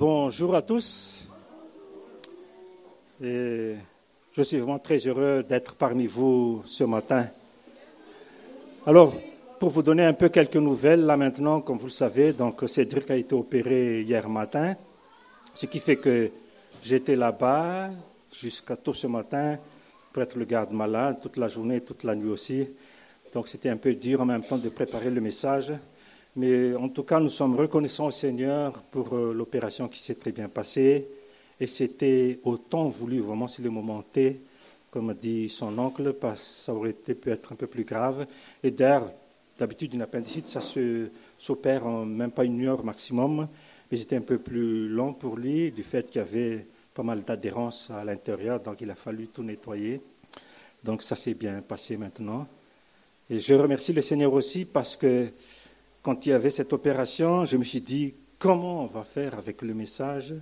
Bonjour à tous. Et je suis vraiment très heureux d'être parmi vous ce matin. Alors, pour vous donner un peu quelques nouvelles, là maintenant, comme vous le savez, donc Cédric a été opéré hier matin, ce qui fait que j'étais là-bas jusqu'à tôt ce matin pour être le garde malade toute la journée, toute la nuit aussi. Donc c'était un peu dur en même temps de préparer le message. Mais en tout cas, nous sommes reconnaissants au Seigneur pour euh, l'opération qui s'est très bien passée. Et c'était au temps voulu, vraiment, c'est le moment T, comme a dit son oncle, parce que ça aurait été peut être un peu plus grave. Et d'ailleurs, d'habitude, une appendicite, ça s'opère en même pas une heure maximum. Mais c'était un peu plus long pour lui, du fait qu'il y avait pas mal d'adhérence à l'intérieur, donc il a fallu tout nettoyer. Donc ça s'est bien passé maintenant. Et je remercie le Seigneur aussi parce que quand il y avait cette opération, je me suis dit, comment on va faire avec le message?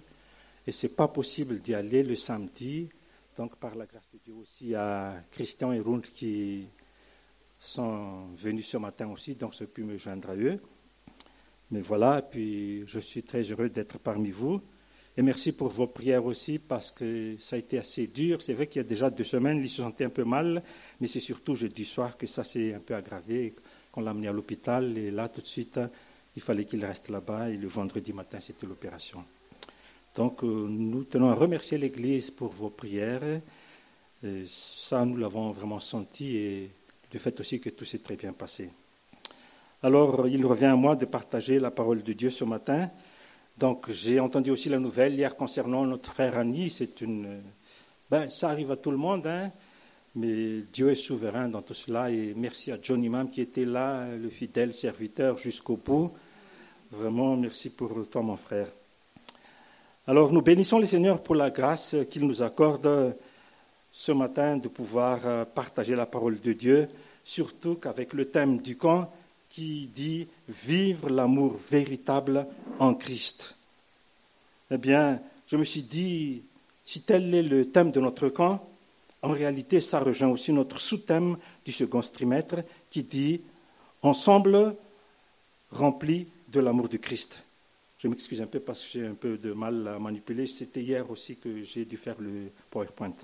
Et ce n'est pas possible d'y aller le samedi. Donc, par la grâce de Dieu aussi, à Christian et Rund qui sont venus ce matin aussi, donc je pu me joindre à eux. Mais voilà, puis je suis très heureux d'être parmi vous. Et merci pour vos prières aussi, parce que ça a été assez dur. C'est vrai qu'il y a déjà deux semaines, il se sentait un peu mal, mais c'est surtout jeudi soir que ça s'est un peu aggravé on l'a amené à l'hôpital et là, tout de suite, il fallait qu'il reste là-bas et le vendredi matin, c'était l'opération. Donc, euh, nous tenons à remercier l'Église pour vos prières. ça, nous l'avons vraiment senti et le fait aussi que tout s'est très bien passé. Alors, il revient à moi de partager la parole de Dieu ce matin. Donc, j'ai entendu aussi la nouvelle hier concernant notre frère Annie. C'est une. Ben, ça arrive à tout le monde, hein. Mais Dieu est souverain dans tout cela et merci à John Imam qui était là, le fidèle serviteur jusqu'au bout. Vraiment, merci pour toi, mon frère. Alors, nous bénissons le Seigneur pour la grâce qu'il nous accorde ce matin de pouvoir partager la parole de Dieu, surtout qu'avec le thème du camp qui dit Vivre l'amour véritable en Christ. Eh bien, je me suis dit, si tel est le thème de notre camp, en réalité, ça rejoint aussi notre sous-thème du second trimestre qui dit Ensemble rempli de l'amour du Christ. Je m'excuse un peu parce que j'ai un peu de mal à manipuler. C'était hier aussi que j'ai dû faire le PowerPoint.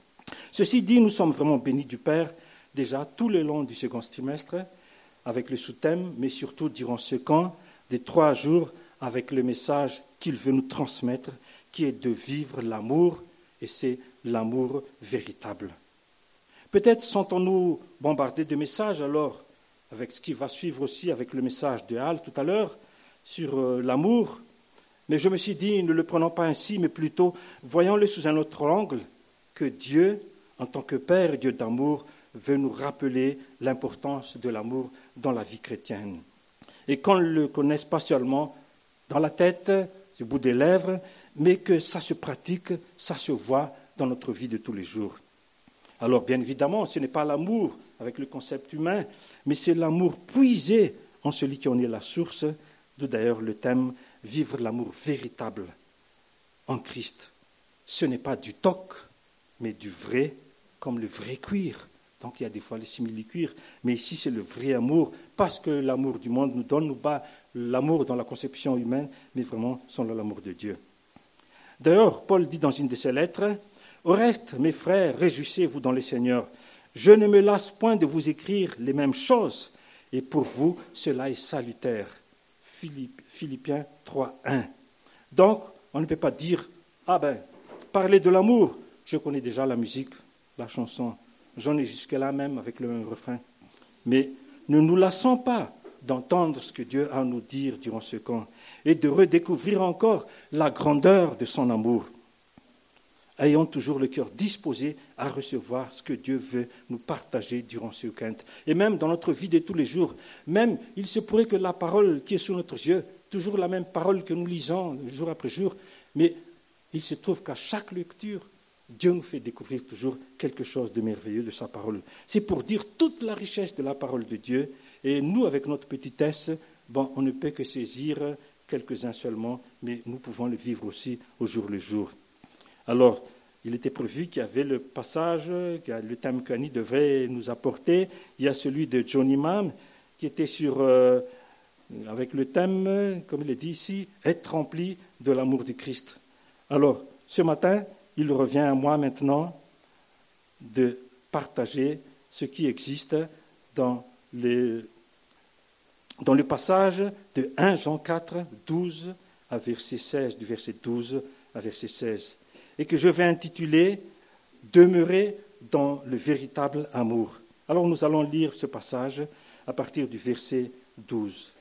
Ceci dit, nous sommes vraiment bénis du Père déjà tout le long du second trimestre avec le sous-thème, mais surtout durant ce camp des trois jours avec le message qu'il veut nous transmettre, qui est de vivre l'amour, et c'est l'amour véritable. Peut-être sentons-nous bombardés de messages alors, avec ce qui va suivre aussi avec le message de Hall tout à l'heure sur euh, l'amour. Mais je me suis dit, ne le prenons pas ainsi, mais plutôt voyons-le sous un autre angle, que Dieu, en tant que Père Dieu d'amour, veut nous rappeler l'importance de l'amour dans la vie chrétienne. Et qu'on le connaisse pas seulement dans la tête, au bout des lèvres, mais que ça se pratique, ça se voit dans notre vie de tous les jours. Alors bien évidemment, ce n'est pas l'amour avec le concept humain, mais c'est l'amour puisé en celui qui en est la source, d'où d'ailleurs le thème Vivre l'amour véritable en Christ. Ce n'est pas du toc, mais du vrai, comme le vrai cuir. Donc il y a des fois les simili-cuir, mais ici c'est le vrai amour, parce que l'amour du monde nous donne, nous pas l'amour dans la conception humaine, mais vraiment sans l'amour de Dieu. D'ailleurs, Paul dit dans une de ses lettres, au reste, mes frères, réjouissez-vous dans le Seigneur. Je ne me lasse point de vous écrire les mêmes choses, et pour vous, cela est salutaire. Philippiens 3, 1. Donc, on ne peut pas dire, ah ben, parler de l'amour, je connais déjà la musique, la chanson, j'en ai jusque-là même avec le même refrain. Mais ne nous lassons pas d'entendre ce que Dieu a à nous dire durant ce camp et de redécouvrir encore la grandeur de son amour ayons toujours le cœur disposé à recevoir ce que Dieu veut nous partager durant ce week-end. Et même dans notre vie de tous les jours, même il se pourrait que la parole qui est sous notre yeux, toujours la même parole que nous lisons jour après jour, mais il se trouve qu'à chaque lecture, Dieu nous fait découvrir toujours quelque chose de merveilleux de sa parole. C'est pour dire toute la richesse de la parole de Dieu. Et nous, avec notre petitesse, bon, on ne peut que saisir quelques-uns seulement, mais nous pouvons le vivre aussi au jour le jour. Alors, il était prévu qu'il y avait le passage, le thème qu'Annie devrait nous apporter. Il y a celui de John Imam qui était sur, euh, avec le thème, comme il est dit ici, être rempli de l'amour du Christ. Alors, ce matin, il revient à moi maintenant de partager ce qui existe dans, dans le passage de 1 Jean 4, 12 à verset 16, du verset 12 à verset 16, et que je vais intituler Demeurer dans le véritable amour. Alors nous allons lire ce passage à partir du verset 12.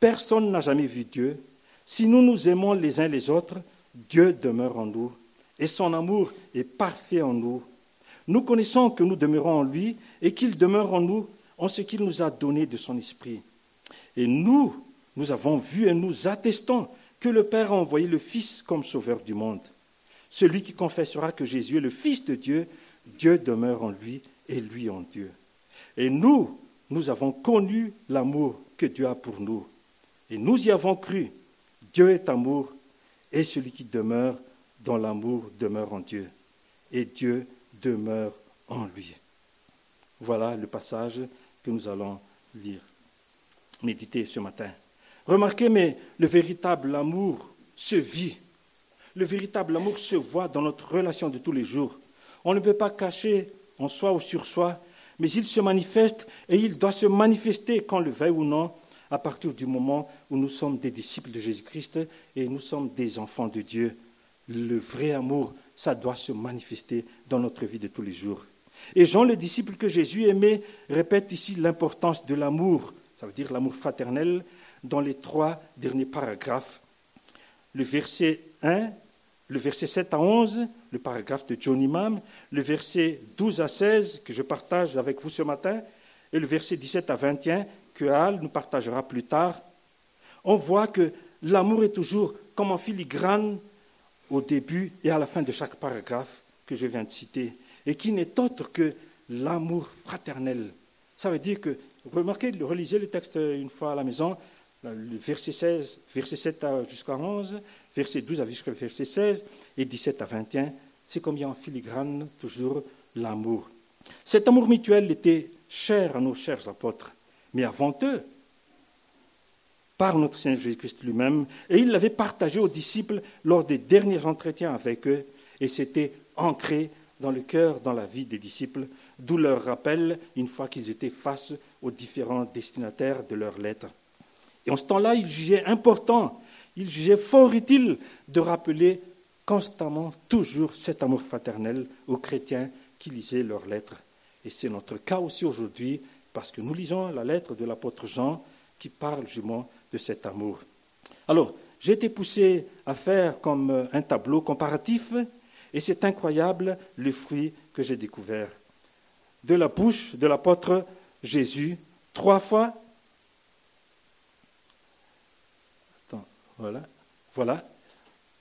Personne n'a jamais vu Dieu. Si nous nous aimons les uns les autres, Dieu demeure en nous, et son amour est parfait en nous. Nous connaissons que nous demeurons en lui et qu'il demeure en nous en ce qu'il nous a donné de son esprit. Et nous, nous avons vu et nous attestons que le Père a envoyé le Fils comme sauveur du monde. Celui qui confessera que Jésus est le Fils de Dieu, Dieu demeure en lui et lui en Dieu. Et nous, nous avons connu l'amour que Dieu a pour nous. Et nous y avons cru. Dieu est amour et celui qui demeure dans l'amour demeure en Dieu. Et Dieu demeure en lui. Voilà le passage que nous allons lire, méditer ce matin. Remarquez, mais le véritable amour se vit. Le véritable amour se voit dans notre relation de tous les jours. On ne peut pas cacher en soi ou sur soi, mais il se manifeste et il doit se manifester, qu'on le veuille ou non, à partir du moment où nous sommes des disciples de Jésus-Christ et nous sommes des enfants de Dieu. Le vrai amour, ça doit se manifester dans notre vie de tous les jours. Et Jean, le disciple que Jésus aimait, répète ici l'importance de l'amour, ça veut dire l'amour fraternel, dans les trois derniers paragraphes. Le verset 1, le verset 7 à 11, le paragraphe de John Imam, le verset 12 à 16 que je partage avec vous ce matin, et le verset 17 à 21 que Al nous partagera plus tard, on voit que l'amour est toujours comme en filigrane au début et à la fin de chaque paragraphe que je viens de citer, et qui n'est autre que l'amour fraternel. Ça veut dire que, remarquez, relisez le texte une fois à la maison, le verset, 16, verset 7 jusqu'à 11, verset 12 jusqu'à verset 16 et 17 à 21, c'est comme il y a en filigrane toujours l'amour. Cet amour mutuel était cher à nos chers apôtres, mais avant eux, par notre Seigneur Jésus-Christ lui-même, et il l'avait partagé aux disciples lors des derniers entretiens avec eux, et c'était ancré dans le cœur, dans la vie des disciples, d'où leur rappel une fois qu'ils étaient face aux différents destinataires de leurs lettres. Et en ce temps-là, il jugeait important, il jugeait fort utile de rappeler constamment, toujours cet amour fraternel aux chrétiens qui lisaient leurs lettres. Et c'est notre cas aussi aujourd'hui, parce que nous lisons la lettre de l'apôtre Jean qui parle justement de cet amour. Alors, j'ai été poussé à faire comme un tableau comparatif, et c'est incroyable le fruit que j'ai découvert. De la bouche de l'apôtre Jésus, trois fois, Voilà. Voilà.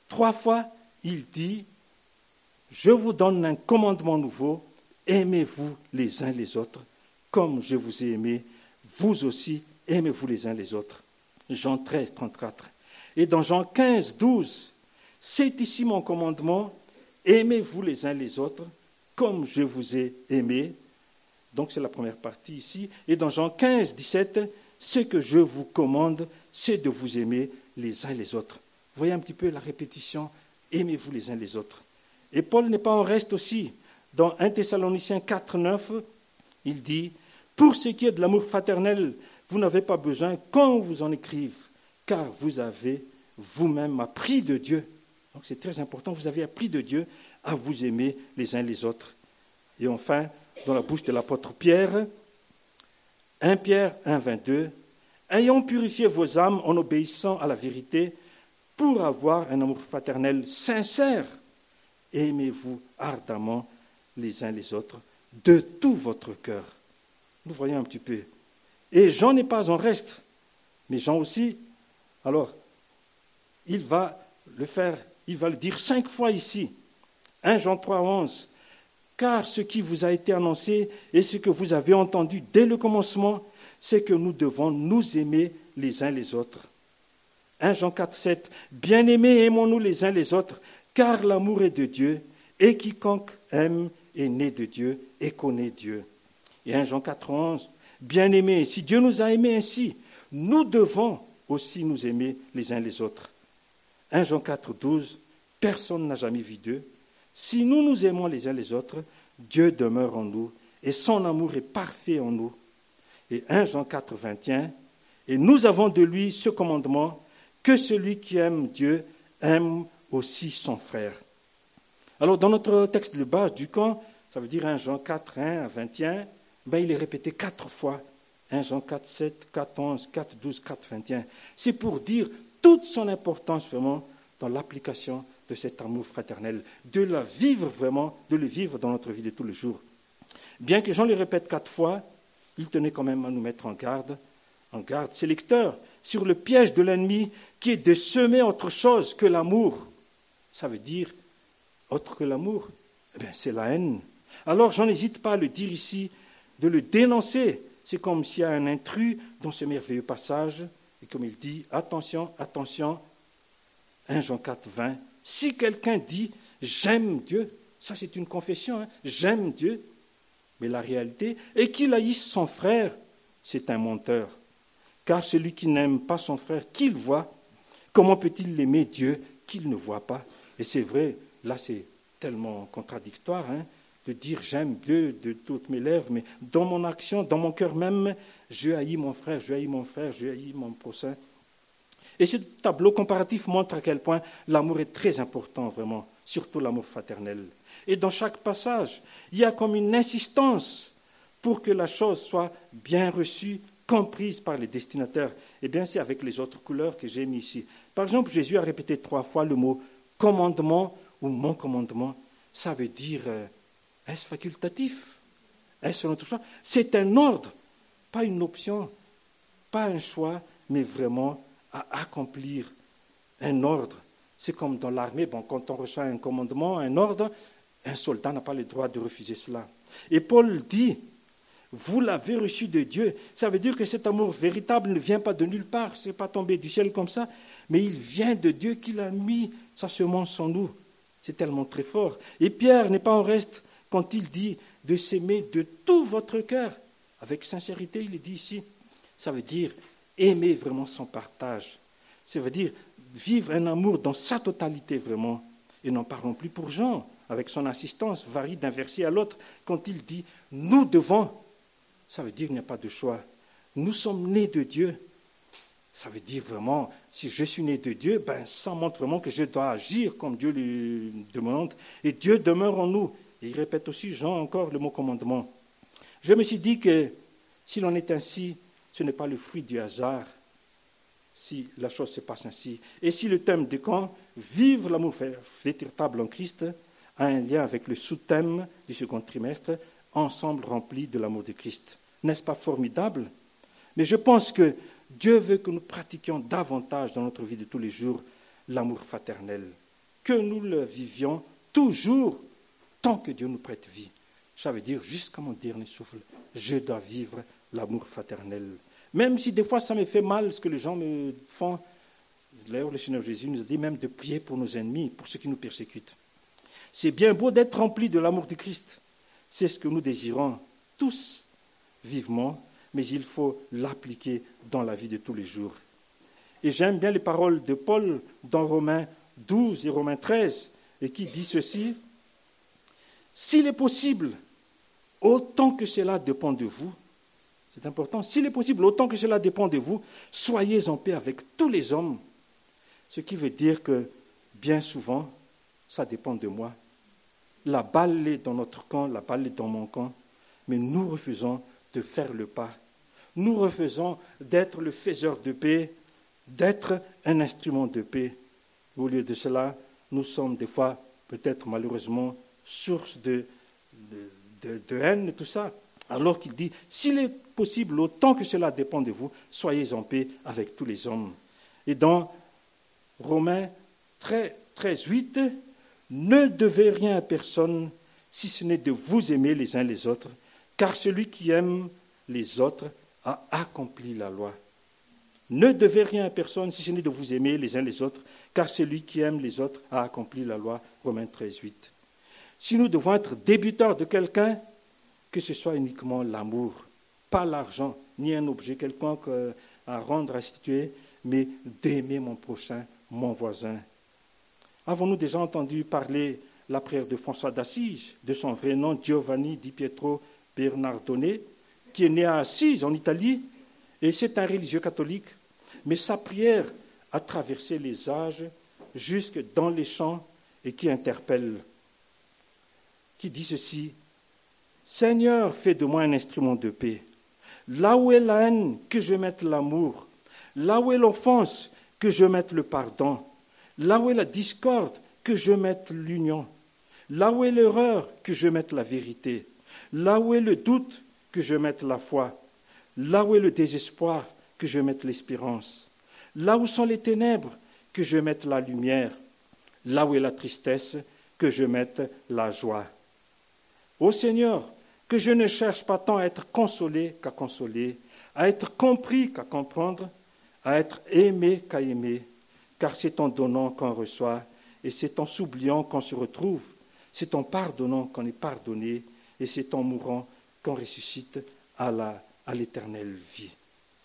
Trois fois, il dit, je vous donne un commandement nouveau, aimez-vous les uns les autres, comme je vous ai aimé, vous aussi, aimez-vous les uns les autres. Jean 13, 34. Et dans Jean 15, 12, c'est ici mon commandement, aimez-vous les uns les autres, comme je vous ai aimé. Donc c'est la première partie ici. Et dans Jean 15, 17, ce que je vous commande, c'est de vous aimer les uns les autres. Voyez un petit peu la répétition, aimez-vous les uns les autres. Et Paul n'est pas en reste aussi. Dans 1 Thessaloniciens 4, 9, il dit, Pour ce qui est de l'amour fraternel, vous n'avez pas besoin qu'on vous en écrive, car vous avez vous-même appris de Dieu. Donc c'est très important, vous avez appris de Dieu à vous aimer les uns les autres. Et enfin, dans la bouche de l'apôtre Pierre, 1 Pierre 1, 22, ayant purifié vos âmes en obéissant à la vérité, pour avoir un amour fraternel sincère, aimez-vous ardemment les uns les autres de tout votre cœur. Nous voyons un petit peu. Et Jean n'est pas en reste, mais Jean aussi. Alors, il va le faire, il va le dire cinq fois ici. 1 Jean 3, 11. Car ce qui vous a été annoncé et ce que vous avez entendu dès le commencement, c'est que nous devons nous aimer les uns les autres. 1 Jean 4, 7. Bien-aimés, aimons-nous les uns les autres, car l'amour est de Dieu, et quiconque aime est né de Dieu et connaît Dieu. Et 1 Jean 4, 11. Bien-aimés, si Dieu nous a aimés ainsi, nous devons aussi nous aimer les uns les autres. 1 Jean 4, 12. personne n'a jamais vu Dieu. Si nous nous aimons les uns les autres, Dieu demeure en nous et son amour est parfait en nous. Et 1 Jean 4, 21, et nous avons de lui ce commandement, que celui qui aime Dieu aime aussi son frère. Alors dans notre texte de base du camp, ça veut dire 1 Jean 4, 1 à 21, ben, il est répété quatre fois. 1 Jean 4, 7, 4, 11, 4, 12, 4, 21. C'est pour dire toute son importance vraiment dans l'application de cet amour fraternel, de la vivre vraiment, de le vivre dans notre vie de tous les jours. Bien que Jean le répète quatre fois, il tenait quand même à nous mettre en garde, en garde ses lecteurs, sur le piège de l'ennemi qui est de semer autre chose que l'amour. Ça veut dire autre que l'amour, eh bien, c'est la haine. Alors, j'en n'hésite pas à le dire ici, de le dénoncer. C'est comme s'il y a un intrus dans ce merveilleux passage, et comme il dit, attention, attention, 1 Jean 4, 20, si quelqu'un dit j'aime Dieu, ça c'est une confession, hein, j'aime Dieu, mais la réalité est qu'il haïsse son frère, c'est un menteur. Car celui qui n'aime pas son frère, qu'il voit, comment peut-il l'aimer Dieu qu'il ne voit pas? Et c'est vrai, là c'est tellement contradictoire hein, de dire j'aime Dieu de toutes mes lèvres, mais dans mon action, dans mon cœur même, je haïs mon frère, je haïs mon frère, je haïs mon prochain. Et ce tableau comparatif montre à quel point l'amour est très important, vraiment, surtout l'amour fraternel. Et dans chaque passage, il y a comme une insistance pour que la chose soit bien reçue, comprise par les destinataires. Et bien, c'est avec les autres couleurs que j'ai mis ici. Par exemple, Jésus a répété trois fois le mot commandement ou mon commandement. Ça veut dire, euh, est-ce facultatif? Est-ce notre choix C'est un ordre, pas une option, pas un choix, mais vraiment à accomplir un ordre. C'est comme dans l'armée, bon, quand on reçoit un commandement, un ordre, un soldat n'a pas le droit de refuser cela. Et Paul dit, vous l'avez reçu de Dieu. Ça veut dire que cet amour véritable ne vient pas de nulle part, ce n'est pas tombé du ciel comme ça, mais il vient de Dieu qui l'a mis sa semence en nous. C'est tellement très fort. Et Pierre n'est pas en reste quand il dit de s'aimer de tout votre cœur. Avec sincérité, il dit ici. Ça veut dire aimer vraiment son partage. Ça veut dire vivre un amour dans sa totalité vraiment. Et n'en parlons plus pour Jean, avec son assistance, varie d'un verset à l'autre, quand il dit nous devons. Ça veut dire qu'il n'y a pas de choix. Nous sommes nés de Dieu. Ça veut dire vraiment, si je suis né de Dieu, ben, ça montre vraiment que je dois agir comme Dieu le demande. Et Dieu demeure en nous. Il répète aussi, Jean, encore le mot commandement. Je me suis dit que s'il en est ainsi, ce n'est pas le fruit du hasard si la chose se passe ainsi. Et si le thème du camp, Vivre l'amour véritable en Christ, a un lien avec le sous-thème du second trimestre, Ensemble rempli de l'amour de Christ. N'est-ce pas formidable? Mais je pense que Dieu veut que nous pratiquions davantage dans notre vie de tous les jours l'amour fraternel, que nous le vivions toujours tant que Dieu nous prête vie. Ça veut dire jusqu'à mon dernier souffle, je dois vivre l'amour fraternel. Même si des fois ça me fait mal ce que les gens me font. D'ailleurs, le Seigneur Jésus nous a dit même de prier pour nos ennemis, pour ceux qui nous persécutent. C'est bien beau d'être rempli de l'amour de Christ. C'est ce que nous désirons tous vivement, mais il faut l'appliquer dans la vie de tous les jours. Et j'aime bien les paroles de Paul dans Romains 12 et Romains 13, et qui dit ceci S'il est possible, autant que cela dépend de vous, c'est important. S'il est possible, autant que cela dépend de vous, soyez en paix avec tous les hommes. Ce qui veut dire que bien souvent, ça dépend de moi. La balle est dans notre camp, la balle est dans mon camp, mais nous refusons de faire le pas. Nous refusons d'être le faiseur de paix, d'être un instrument de paix. Au lieu de cela, nous sommes des fois, peut-être malheureusement, source de, de, de haine tout ça. Alors qu'il dit, s'il est possible, autant que cela dépend de vous, soyez en paix avec tous les hommes. Et dans Romains 13, 8, ne devez rien à personne si ce n'est de vous aimer les uns les autres, car celui qui aime les autres a accompli la loi. Ne devez rien à personne si ce n'est de vous aimer les uns les autres, car celui qui aime les autres a accompli la loi. Romains 13, 8. Si nous devons être débuteurs de quelqu'un, que ce soit uniquement l'amour, pas l'argent, ni un objet quelconque à rendre, à restituer, mais d'aimer mon prochain, mon voisin. Avons-nous déjà entendu parler la prière de François d'Assise, de son vrai nom Giovanni di Pietro Bernardone, qui est né à Assise, en Italie, et c'est un religieux catholique, mais sa prière a traversé les âges jusque dans les champs et qui interpelle, qui dit ceci Seigneur, fais de moi un instrument de paix. Là où est la haine, que je mette l'amour. Là où est l'offense, que je mette le pardon. Là où est la discorde, que je mette l'union. Là où est l'erreur, que je mette la vérité. Là où est le doute, que je mette la foi. Là où est le désespoir, que je mette l'espérance. Là où sont les ténèbres, que je mette la lumière. Là où est la tristesse, que je mette la joie. Ô Seigneur, que je ne cherche pas tant à être consolé qu'à consoler, à être compris qu'à comprendre, à être aimé qu'à aimer, car c'est en donnant qu'on reçoit, et c'est en s'oubliant qu'on se retrouve, c'est en pardonnant qu'on est pardonné, et c'est en mourant qu'on ressuscite à l'éternelle vie.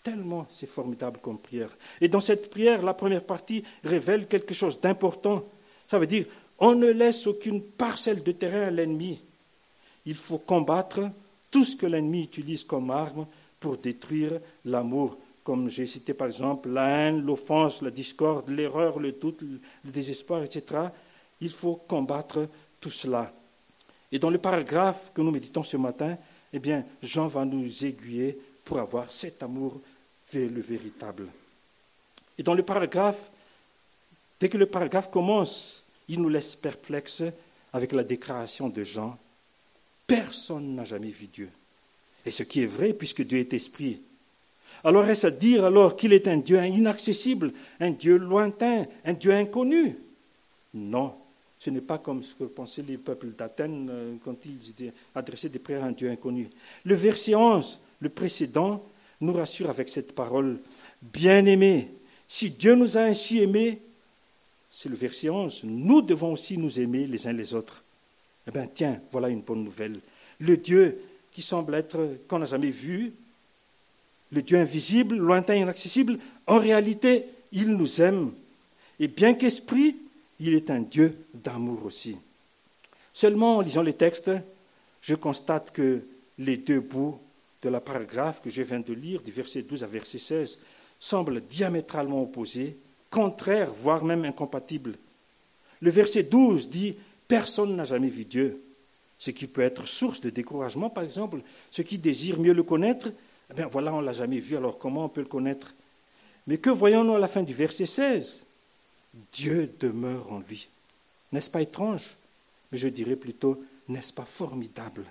Tellement c'est formidable comme prière. Et dans cette prière, la première partie révèle quelque chose d'important. Ça veut dire, on ne laisse aucune parcelle de terrain à l'ennemi il faut combattre tout ce que l'ennemi utilise comme arme pour détruire l'amour, comme j'ai cité par exemple la haine, l'offense, la discorde, l'erreur, le doute, le désespoir, etc. Il faut combattre tout cela. Et dans le paragraphe que nous méditons ce matin, eh bien, Jean va nous aiguiller pour avoir cet amour vers le véritable. Et dans le paragraphe, dès que le paragraphe commence, il nous laisse perplexes avec la déclaration de Jean Personne n'a jamais vu Dieu. Et ce qui est vrai, puisque Dieu est esprit. Alors est-ce à dire alors qu'il est un Dieu inaccessible, un Dieu lointain, un Dieu inconnu? Non, ce n'est pas comme ce que pensaient les peuples d'Athènes euh, quand ils adressaient des prières à un Dieu inconnu. Le verset 11, le précédent, nous rassure avec cette parole. Bien-aimés, si Dieu nous a ainsi aimés, c'est le verset 11, nous devons aussi nous aimer les uns les autres. Eh bien, tiens, voilà une bonne nouvelle. Le Dieu qui semble être, qu'on n'a jamais vu, le Dieu invisible, lointain, inaccessible, en réalité, il nous aime. Et bien qu'esprit, il est un Dieu d'amour aussi. Seulement, en lisant les textes, je constate que les deux bouts de la paragraphe que je viens de lire, du verset 12 à verset 16, semblent diamétralement opposés, contraires, voire même incompatibles. Le verset 12 dit Personne n'a jamais vu Dieu. Ce qui peut être source de découragement, par exemple. Ceux qui désirent mieux le connaître, eh bien voilà, on ne l'a jamais vu, alors comment on peut le connaître? Mais que voyons-nous à la fin du verset 16 Dieu demeure en lui. N'est-ce pas étrange? Mais je dirais plutôt, n'est-ce pas formidable?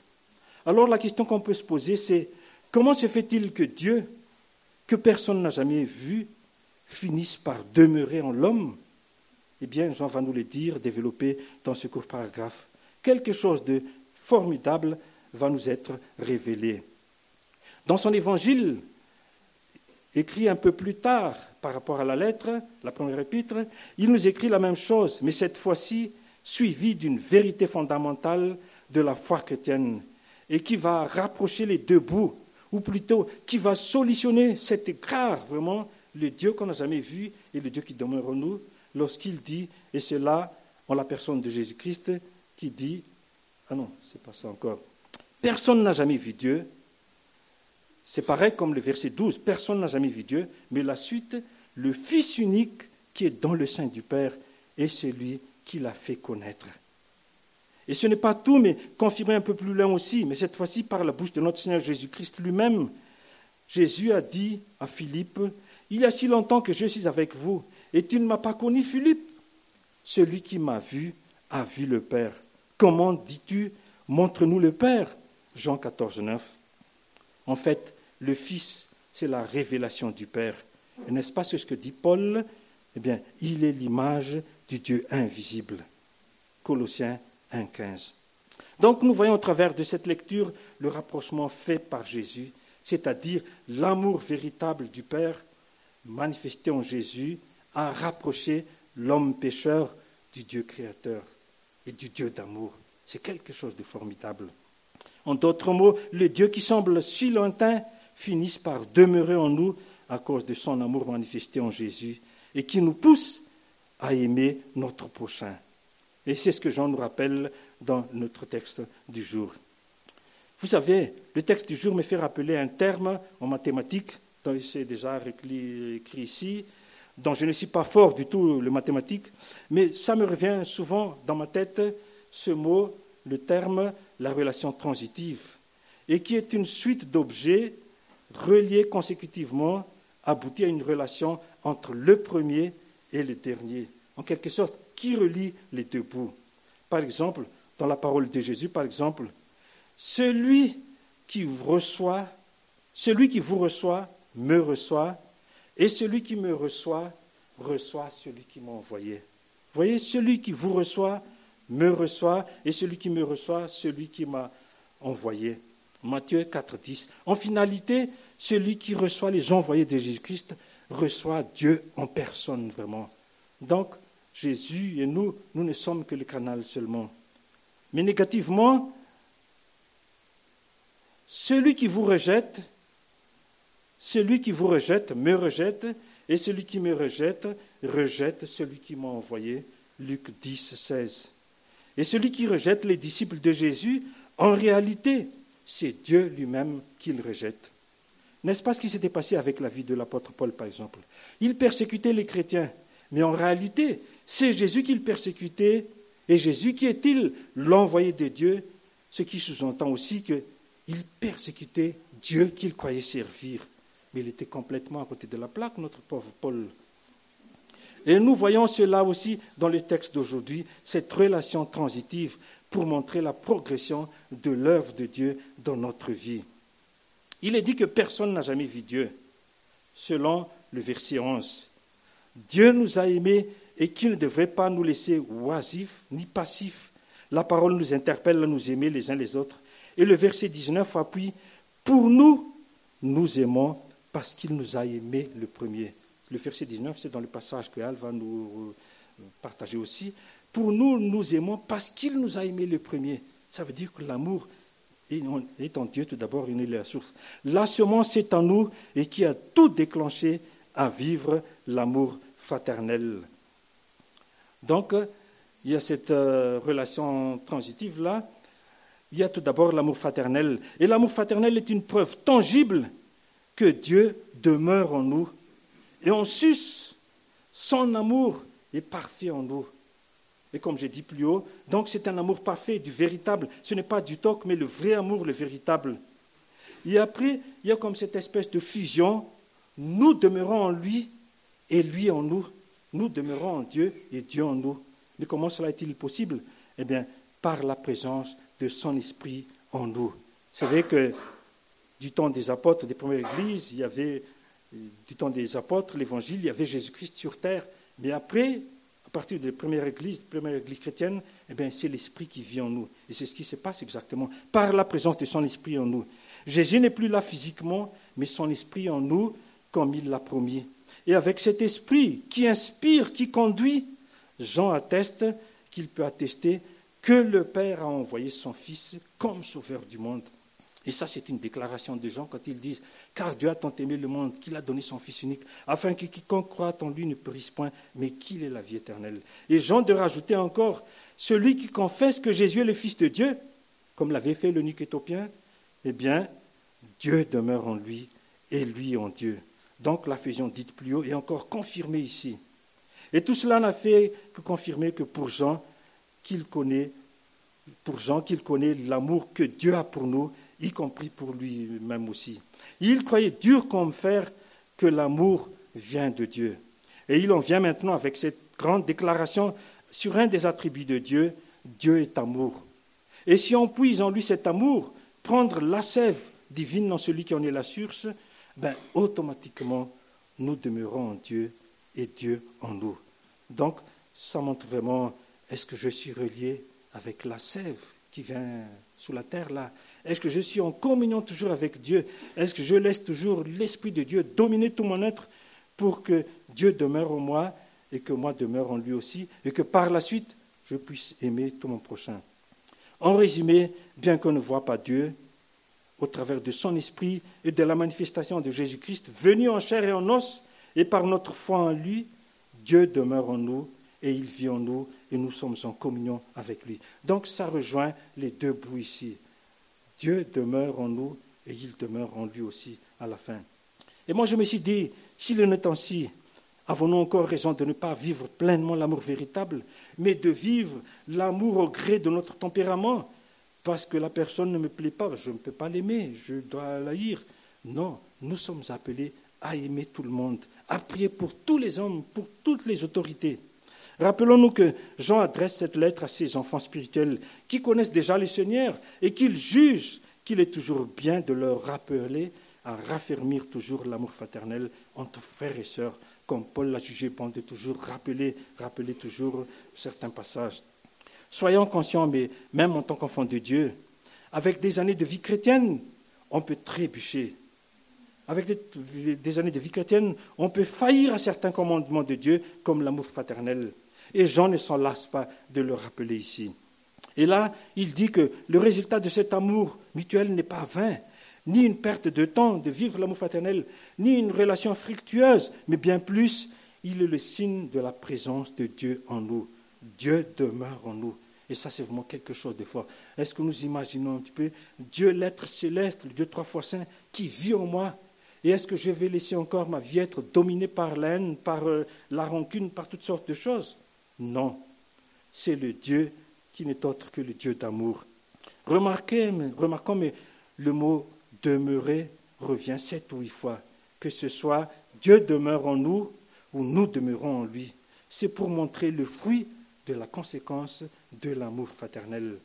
Alors la question qu'on peut se poser, c'est comment se fait-il que Dieu, que personne n'a jamais vu, finisse par demeurer en l'homme? Eh bien, Jean va nous le dire, développer dans ce court paragraphe. Quelque chose de formidable va nous être révélé. Dans son évangile, écrit un peu plus tard par rapport à la lettre, la première épître, il nous écrit la même chose, mais cette fois-ci suivie d'une vérité fondamentale de la foi chrétienne et qui va rapprocher les deux bouts, ou plutôt qui va solutionner cet écart, vraiment, le Dieu qu'on n'a jamais vu et le Dieu qui demeure en nous, lorsqu'il dit, et c'est là, en la personne de Jésus-Christ, qui dit, ah non, c'est pas ça encore, personne n'a jamais vu Dieu. C'est pareil comme le verset 12, personne n'a jamais vu Dieu, mais la suite, le Fils unique qui est dans le sein du Père est celui qui l'a fait connaître. Et ce n'est pas tout, mais confirmé un peu plus loin aussi, mais cette fois-ci par la bouche de notre Seigneur Jésus-Christ lui-même. Jésus a dit à Philippe, Il y a si longtemps que je suis avec vous, et tu ne m'as pas connu, Philippe. Celui qui m'a vu a vu le Père. Comment dis-tu, montre-nous le Père Jean 14, 9. En fait, le Fils, c'est la révélation du Père. Et n'est-ce pas ce que dit Paul? Eh bien, il est l'image du Dieu invisible. Colossiens 1, 15. Donc nous voyons au travers de cette lecture le rapprochement fait par Jésus, c'est-à-dire l'amour véritable du Père manifesté en Jésus à rapprocher l'homme pécheur du Dieu créateur et du Dieu d'amour. C'est quelque chose de formidable. En d'autres mots, le Dieu qui semble si lointain finisse par demeurer en nous à cause de son amour manifesté en Jésus et qui nous pousse à aimer notre prochain. Et c'est ce que Jean nous rappelle dans notre texte du jour. Vous savez, le texte du jour me fait rappeler un terme en mathématiques, dont c'est déjà écrit ici, dont je ne suis pas fort du tout le mathématique, mais ça me revient souvent dans ma tête ce mot, le terme, la relation transitive, et qui est une suite d'objets reliés consécutivement, aboutis à une relation entre le premier et le dernier. En quelque sorte, qui relie les deux bouts? Par exemple, dans la parole de Jésus, par exemple, celui qui vous reçoit, celui qui vous reçoit, me reçoit, et celui qui me reçoit, reçoit celui qui m'a envoyé. Voyez, celui qui vous reçoit, me reçoit, et celui qui me reçoit, celui qui m'a envoyé. Matthieu 4, 10. En finalité, celui qui reçoit les envoyés de Jésus-Christ reçoit Dieu en personne, vraiment. Donc, Jésus et nous, nous ne sommes que le canal seulement. Mais négativement, celui qui vous rejette, celui qui vous rejette me rejette, et celui qui me rejette rejette celui qui m'a envoyé. Luc 10, 16. Et celui qui rejette les disciples de Jésus, en réalité, c'est Dieu lui-même qu'il rejette. N'est-ce pas ce qui s'était passé avec la vie de l'apôtre Paul, par exemple? Il persécutait les chrétiens, mais en réalité, c'est Jésus qu'il persécutait, et Jésus qui est-il? L'envoyé de Dieu, ce qui sous-entend aussi qu'il persécutait Dieu qu'il croyait servir. Mais il était complètement à côté de la plaque, notre pauvre Paul. Et nous voyons cela aussi dans le texte d'aujourd'hui, cette relation transitive pour montrer la progression de l'œuvre de Dieu dans notre vie. Il est dit que personne n'a jamais vu Dieu, selon le verset 11. Dieu nous a aimés et qu'il ne devrait pas nous laisser oisifs ni passifs. La parole nous interpelle à nous aimer les uns les autres. Et le verset 19 appuie Pour nous, nous aimons parce qu'il nous a aimés le premier. Le verset 19, c'est dans le passage que Al va nous euh, partager aussi. Pour nous, nous aimons parce qu'il nous a aimés le premier. Ça veut dire que l'amour est en Dieu tout d'abord, il est la source. La semence est en nous et qui a tout déclenché à vivre l'amour fraternel. Donc, il y a cette euh, relation transitive-là. Il y a tout d'abord l'amour fraternel. Et l'amour fraternel est une preuve tangible que Dieu demeure en nous. Et on suce son amour est parfait en nous. Et comme j'ai dit plus haut, donc c'est un amour parfait, du véritable. Ce n'est pas du toc, mais le vrai amour, le véritable. Et après, il y a comme cette espèce de fusion. Nous demeurons en lui et lui en nous. Nous demeurons en Dieu et Dieu en nous. Mais comment cela est-il possible? Eh bien, par la présence de son esprit en nous. Vous savez que du temps des apôtres des premières églises, il y avait, du temps des apôtres, l'évangile, il y avait Jésus-Christ sur terre. Mais après, à partir de la première église, première église chrétienne, eh c'est l'esprit qui vit en nous. Et c'est ce qui se passe exactement, par la présence de son esprit en nous. Jésus n'est plus là physiquement, mais son esprit en nous, comme il l'a promis. Et avec cet esprit qui inspire, qui conduit, Jean atteste qu'il peut attester que le Père a envoyé son Fils comme sauveur du monde. Et ça, c'est une déclaration de Jean quand ils disent Car Dieu a tant aimé le monde qu'il a donné son Fils unique, afin que quiconque croit en lui ne périsse point, mais qu'il ait la vie éternelle. Et Jean de rajouter encore Celui qui confesse que Jésus est le Fils de Dieu, comme l'avait fait l'eunuque éthiopien, eh bien, Dieu demeure en lui et lui en Dieu. Donc la fusion dite plus haut est encore confirmée ici. Et tout cela n'a fait que confirmer que pour Jean, qu'il connaît, pour Jean qu'il connaît l'amour que Dieu a pour nous y compris pour lui-même aussi. Il croyait dur comme fer que l'amour vient de Dieu. Et il en vient maintenant avec cette grande déclaration sur un des attributs de Dieu, Dieu est amour. Et si on puise en lui cet amour, prendre la sève divine dans celui qui en est la source, ben, automatiquement, nous demeurons en Dieu et Dieu en nous. Donc, ça montre vraiment, est-ce que je suis relié avec la sève qui vient sous la terre là Est-ce que je suis en communion toujours avec Dieu? Est-ce que je laisse toujours l'Esprit de Dieu dominer tout mon être pour que Dieu demeure en moi et que moi demeure en lui aussi et que par la suite je puisse aimer tout mon prochain? En résumé, bien qu'on ne voit pas Dieu, au travers de son esprit et de la manifestation de Jésus-Christ, venu en chair et en os, et par notre foi en lui, Dieu demeure en nous et il vit en nous et nous sommes en communion avec lui. Donc ça rejoint les deux bouts ici. Dieu demeure en nous et il demeure en lui aussi à la fin. Et moi je me suis dit, s'il en est ainsi, avons-nous encore raison de ne pas vivre pleinement l'amour véritable, mais de vivre l'amour au gré de notre tempérament? Parce que la personne ne me plaît pas, je ne peux pas l'aimer, je dois l'haïr. Non, nous sommes appelés à aimer tout le monde, à prier pour tous les hommes, pour toutes les autorités. Rappelons-nous que Jean adresse cette lettre à ses enfants spirituels qui connaissent déjà le Seigneur et qu'il juge qu'il est toujours bien de leur rappeler à raffermir toujours l'amour fraternel entre frères et sœurs, comme Paul l'a jugé bon de toujours rappeler, rappeler toujours certains passages. Soyons conscients, mais même en tant qu'enfants de Dieu, avec des années de vie chrétienne, on peut trébucher. Avec des années de vie chrétienne, on peut faillir à certains commandements de Dieu, comme l'amour fraternel. Et Jean ne s'en lasse pas de le rappeler ici. Et là, il dit que le résultat de cet amour mutuel n'est pas vain, ni une perte de temps de vivre l'amour fraternel, ni une relation fructueuse, mais bien plus, il est le signe de la présence de Dieu en nous. Dieu demeure en nous. Et ça, c'est vraiment quelque chose de fort. Est-ce que nous imaginons un petit peu Dieu, l'être céleste, le Dieu trois fois saint, qui vit en moi Et est-ce que je vais laisser encore ma vie être dominée par la par euh, la rancune, par toutes sortes de choses non, c'est le Dieu qui n'est autre que le Dieu d'amour. Remarquez, remarquons, mais le mot demeurer revient sept ou huit fois. Que ce soit Dieu demeure en nous ou nous demeurons en lui. C'est pour montrer le fruit de la conséquence de l'amour fraternel.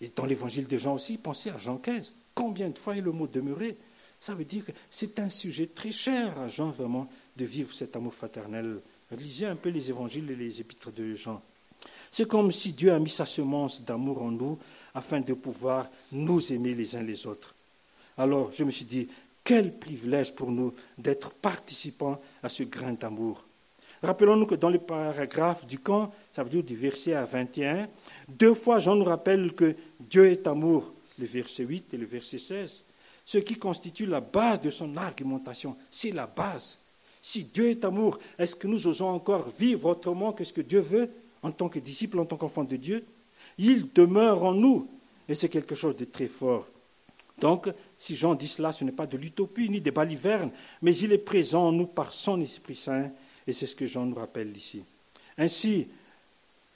Et dans l'évangile de Jean aussi, pensez à Jean 15. Combien de fois est le mot demeurer? Ça veut dire que c'est un sujet très cher à Jean vraiment de vivre cet amour fraternel. Lisez un peu les évangiles et les épîtres de Jean. C'est comme si Dieu a mis sa semence d'amour en nous afin de pouvoir nous aimer les uns les autres. Alors je me suis dit, quel privilège pour nous d'être participants à ce grain d'amour. Rappelons-nous que dans le paragraphe du camp, ça veut dire du verset à 21, deux fois Jean nous rappelle que Dieu est amour, le verset 8 et le verset 16, ce qui constitue la base de son argumentation. C'est la base. Si Dieu est amour, est-ce que nous osons encore vivre autrement que ce que Dieu veut en tant que disciples, en tant qu'enfants de Dieu? Il demeure en nous et c'est quelque chose de très fort. Donc, si Jean dit cela, ce n'est pas de l'utopie ni des balivernes, mais il est présent en nous par son Esprit Saint et c'est ce que Jean nous rappelle ici. Ainsi,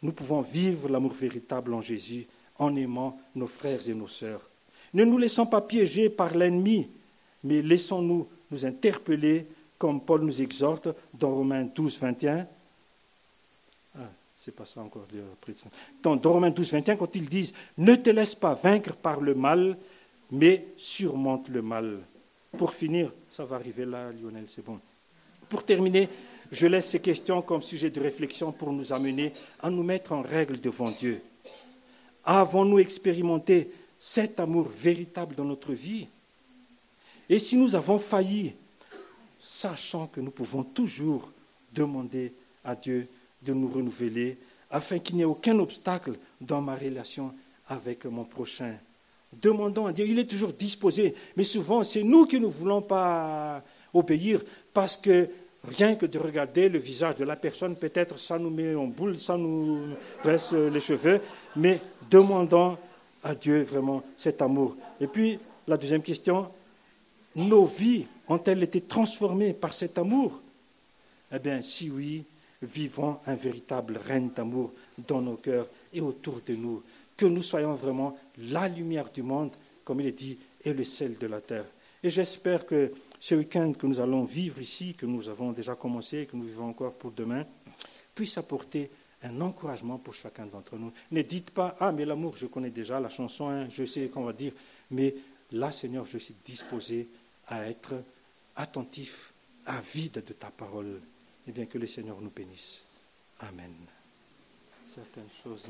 nous pouvons vivre l'amour véritable en Jésus en aimant nos frères et nos sœurs. Ne nous laissons pas piéger par l'ennemi, mais laissons-nous nous interpeller comme Paul nous exhorte dans Romains 12, 21. Ah, c'est pas ça encore. Dans, dans Romains 12, 21, quand ils disent Ne te laisse pas vaincre par le mal, mais surmonte le mal. Pour finir, ça va arriver là, Lionel, c'est bon. Pour terminer, je laisse ces questions comme sujet de réflexion pour nous amener à nous mettre en règle devant Dieu. Avons-nous expérimenté cet amour véritable dans notre vie? Et si nous avons failli, sachant que nous pouvons toujours demander à Dieu de nous renouveler afin qu'il n'y ait aucun obstacle dans ma relation avec mon prochain. Demandons à Dieu, il est toujours disposé, mais souvent c'est nous qui ne voulons pas obéir parce que rien que de regarder le visage de la personne, peut-être ça nous met en boule, ça nous dresse les cheveux, mais demandons à Dieu vraiment cet amour. Et puis, la deuxième question, nos vies ont-elles été transformées par cet amour? Eh bien, si oui, vivons un véritable règne d'amour dans nos cœurs et autour de nous. Que nous soyons vraiment la lumière du monde, comme il est dit, et le sel de la terre. Et j'espère que ce week-end que nous allons vivre ici, que nous avons déjà commencé et que nous vivons encore pour demain, puisse apporter un encouragement pour chacun d'entre nous. Ne dites pas, ah, mais l'amour, je connais déjà la chanson, hein, je sais qu'on va dire, mais là, Seigneur, je suis disposé à être attentif, avide de ta parole, et bien que le Seigneur nous bénisse. Amen. Certaines choses.